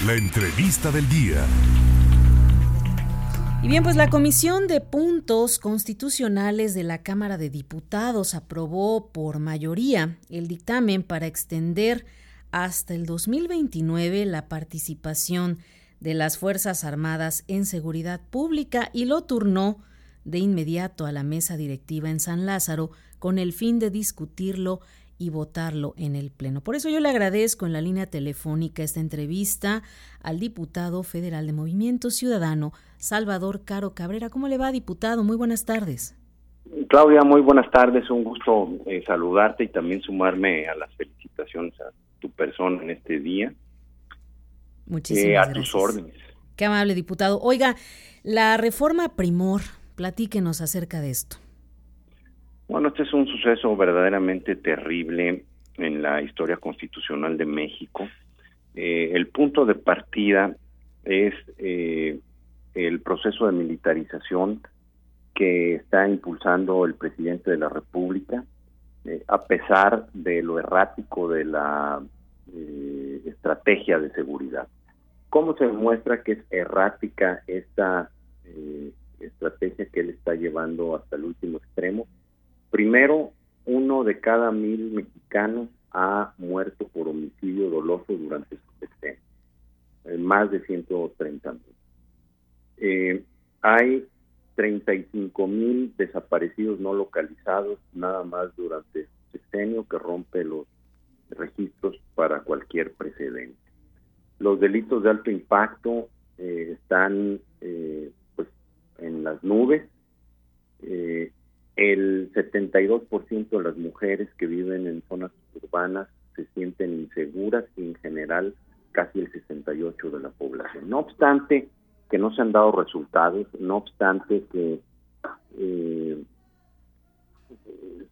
La entrevista del día. Y bien, pues la Comisión de Puntos Constitucionales de la Cámara de Diputados aprobó por mayoría el dictamen para extender hasta el 2029 la participación de las Fuerzas Armadas en seguridad pública y lo turnó de inmediato a la mesa directiva en San Lázaro con el fin de discutirlo y votarlo en el Pleno. Por eso yo le agradezco en la línea telefónica esta entrevista al diputado federal de Movimiento Ciudadano, Salvador Caro Cabrera. ¿Cómo le va, diputado? Muy buenas tardes. Claudia, muy buenas tardes. Un gusto eh, saludarte y también sumarme a las felicitaciones a tu persona en este día. Muchísimas eh, a tus órdenes. Qué amable, diputado. Oiga, la reforma primor, platíquenos acerca de esto. Bueno, este es un suceso verdaderamente terrible en la historia constitucional de México. Eh, el punto de partida es eh, el proceso de militarización que está impulsando el presidente de la República, eh, a pesar de lo errático de la estrategia de seguridad. ¿Cómo se demuestra que es errática esta estrategia que él está llevando hasta el último extremo? Primero, uno de cada mil mexicanos ha muerto por homicidio doloso durante su sexenio, eh, más de 130 mil. Eh, hay 35 mil desaparecidos no localizados nada más durante su sexenio que rompe los registros para cualquier precedente. Los delitos de alto impacto eh, están pues en las nubes. El 72% de las mujeres que viven en zonas urbanas se sienten inseguras y en general casi el 68% de la población. No obstante que no se han dado resultados, no obstante que eh,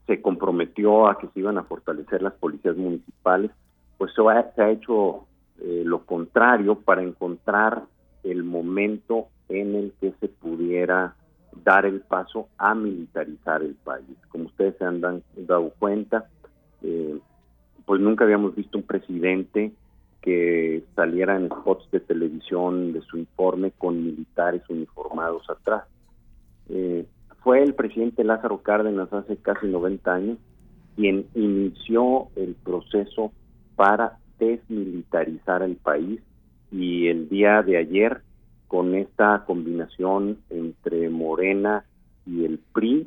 se comprometió a que se iban a fortalecer las policías municipales, pues se ha, hecho eh, lo contrario para encontrar el momento en el que se pudiera dar el paso a militarizar el país. Como ustedes se han dado cuenta, eh, pues nunca habíamos visto un presidente que saliera en spots de televisión de su informe con militares uniformados atrás. Eh, fue el presidente Lázaro Cárdenas hace casi 90 años quien inició el proceso para desmilitarizar el país y el día de ayer con esta combinación entre Morena y el PRI,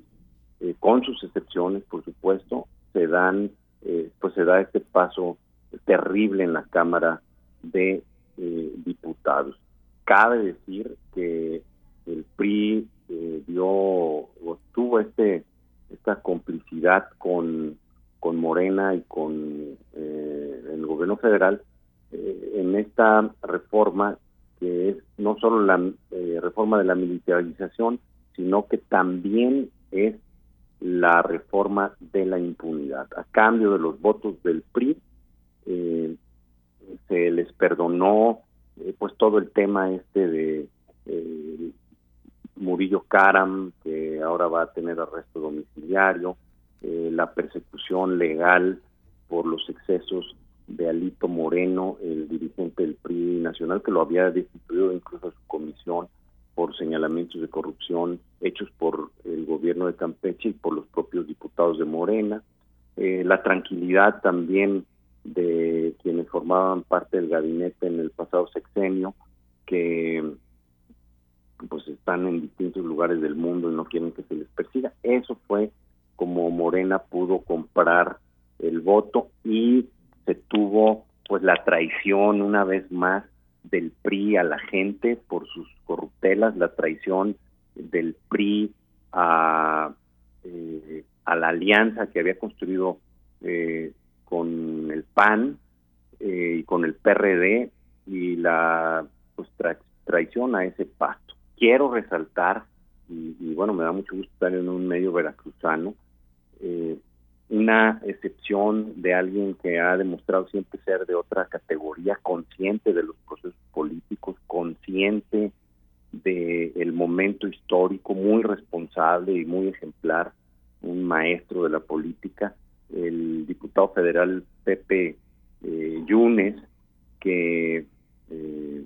eh, con sus excepciones, por supuesto, se dan, eh, pues se da este paso terrible en la Cámara de eh, Diputados. Cabe decir que el PRI dio o tuvo este esta complicidad con con Morena y con el gobierno federal en esta reforma es no solo la eh, reforma de la militarización, sino que también es la reforma de la impunidad. A cambio de los votos del PRI, eh, se les perdonó eh, pues todo el tema este de Murillo Karam, que ahora va a tener arresto domiciliario, la persecución legal por los excesos de Alito Moreno, el dirigente del PRI nacional, que lo había destituido incluso a su comisión por señalamientos de corrupción hechos por el gobierno de Campeche y por los propios diputados de Morena. Eh, la tranquilidad también de quienes formaban parte del gabinete en el pasado sexenio, que pues están en distintos lugares del mundo y no quieren que se les persiga. Eso fue como Morena pudo comprar el voto y se tuvo pues la traición una vez más del PRI a la gente por sus corruptelas, la traición del PRI a, eh, a la alianza que había construido eh, con el PAN eh, y con el PRD y la pues, traición a ese pacto. Quiero resaltar, y, y, bueno, me da mucho gusto estar en un medio veracruzano, eh, una excepción de alguien que ha demostrado siempre ser de otra categoría, consciente de los procesos políticos, consciente del el momento histórico, muy responsable y muy ejemplar, un maestro de la política, el diputado federal Pepe eh, Yunes, que eh,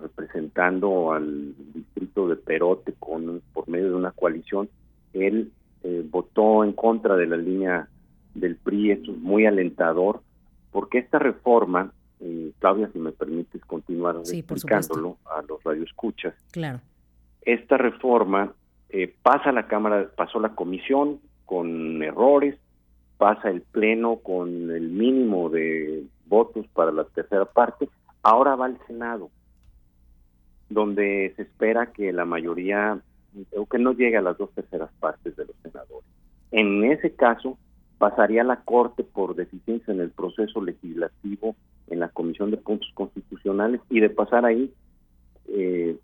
representando al distrito de Perote con por medio de una coalición, él eh, votó en contra de la línea del PRI, esto es muy alentador, porque esta reforma, eh, Claudia, si me permites continuar explicándolo a los radioescuchas, claro. esta reforma eh, pasa a la Cámara, pasó la comisión con errores, pasa el Pleno con el mínimo de votos para la tercera parte, ahora va al Senado, donde se espera que la mayoría, o que no llegue a las dos terceras partes de los senadores. En ese caso, pasaría a la Corte por deficiencia en el proceso legislativo en la Comisión de Puntos Constitucionales y de pasar ahí, eh,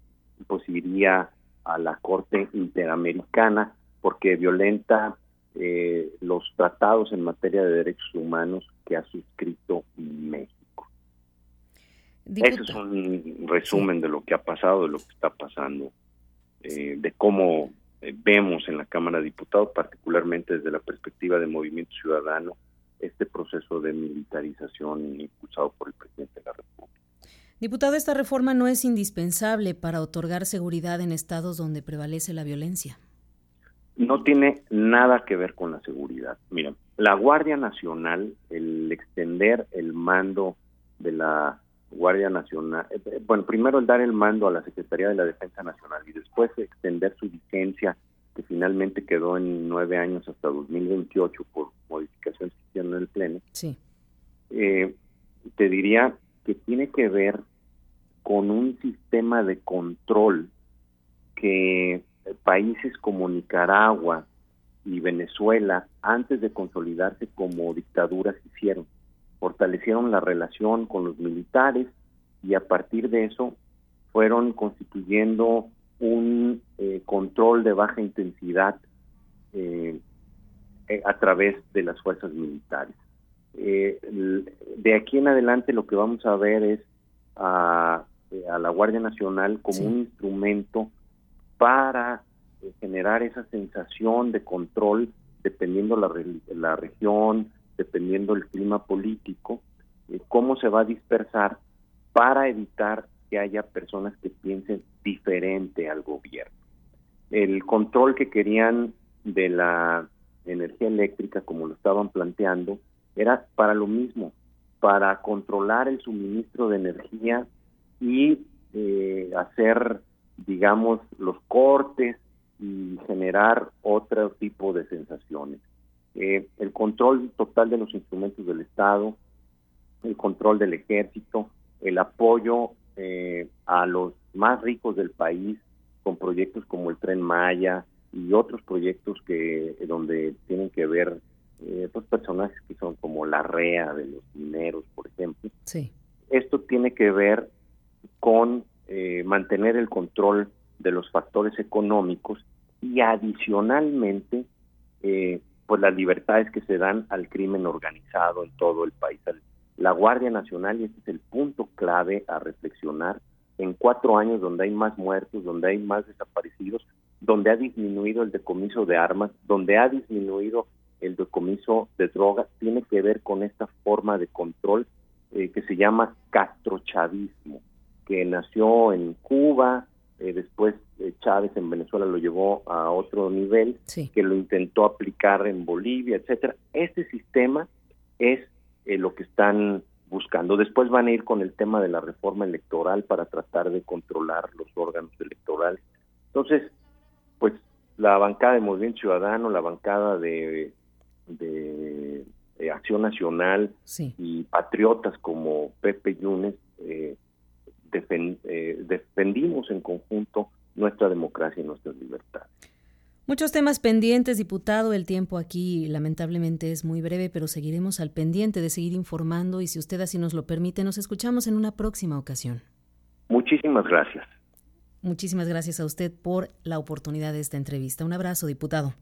pues iría a la Corte Interamericana porque violenta eh, los tratados en materia de derechos humanos que ha suscrito México. Ese es un resumen de lo que ha pasado, de lo que está pasando, eh, de cómo eh, vemos en la Cámara de Diputados, particularmente desde la perspectiva de Movimiento Ciudadano, este proceso de militarización impulsado por el presidente de la República. Diputado, esta reforma no es indispensable para otorgar seguridad en estados donde prevalece la violencia. No tiene nada que ver con la seguridad. Mira, la Guardia Nacional, el extender el mando de la Guardia Nacional, eh, eh, bueno, primero el dar el mando a la Secretaría de la Defensa Nacional y después extender su vigencia, que finalmente quedó en nueve años hasta 2028 por modificaciones que hicieron en el Pleno. Sí. Eh, te diría que tiene que ver con un sistema de control que países como Nicaragua y Venezuela, antes de consolidarse como dictaduras, hicieron fortalecieron la relación con los militares y a partir de eso fueron constituyendo un eh, control de baja intensidad eh, eh, a través de las fuerzas militares. de aquí en adelante lo que vamos a ver es a, la Guardia Nacional como un instrumento para generar esa sensación de control dependiendo la, la región, dependiendo del clima político, eh, cómo se va a dispersar para evitar que haya personas que piensen diferente al gobierno. El control que querían de la energía eléctrica, como lo estaban planteando, era para lo mismo, para controlar el suministro de energía y eh, hacer, digamos, los cortes y generar otro tipo de sensaciones. Eh, el control total de los instrumentos del Estado, el control del ejército, el apoyo eh, a los más ricos del país con proyectos como el Tren Maya y otros proyectos que donde tienen que ver eh, otros personajes que son como la REA de los mineros, por ejemplo. Sí. Esto tiene que ver con eh, mantener el control de los factores económicos y adicionalmente eh, pues las libertades que se dan al crimen organizado en todo el país. La Guardia Nacional, y este es el punto clave a reflexionar, en cuatro años donde hay más muertos, donde hay más desaparecidos, donde ha disminuido el decomiso de armas, donde ha disminuido el decomiso de drogas, tiene que ver con esta forma de control eh, que se llama castrochavismo, que nació en Cuba, eh, después eh, Chávez en Venezuela lo llevó a otro nivel, que lo intentó aplicar en Bolivia, etcétera. Este sistema es eh, lo que están buscando. Después van a ir con el tema de la reforma electoral para tratar de controlar los órganos electorales. Entonces, pues la bancada de Movimiento Ciudadano, la bancada de, de, Acción Nacional y patriotas como Pepe Yunes eh, eh, defendimos en conjunto nuestra democracia y nuestras libertades. Muchos temas pendientes, diputado. El tiempo aquí lamentablemente es muy breve, pero seguiremos al pendiente de seguir informando y si usted así nos lo permite, nos escuchamos en una próxima ocasión. Muchísimas gracias. Muchísimas gracias a usted por la oportunidad de esta entrevista. Un abrazo, diputado.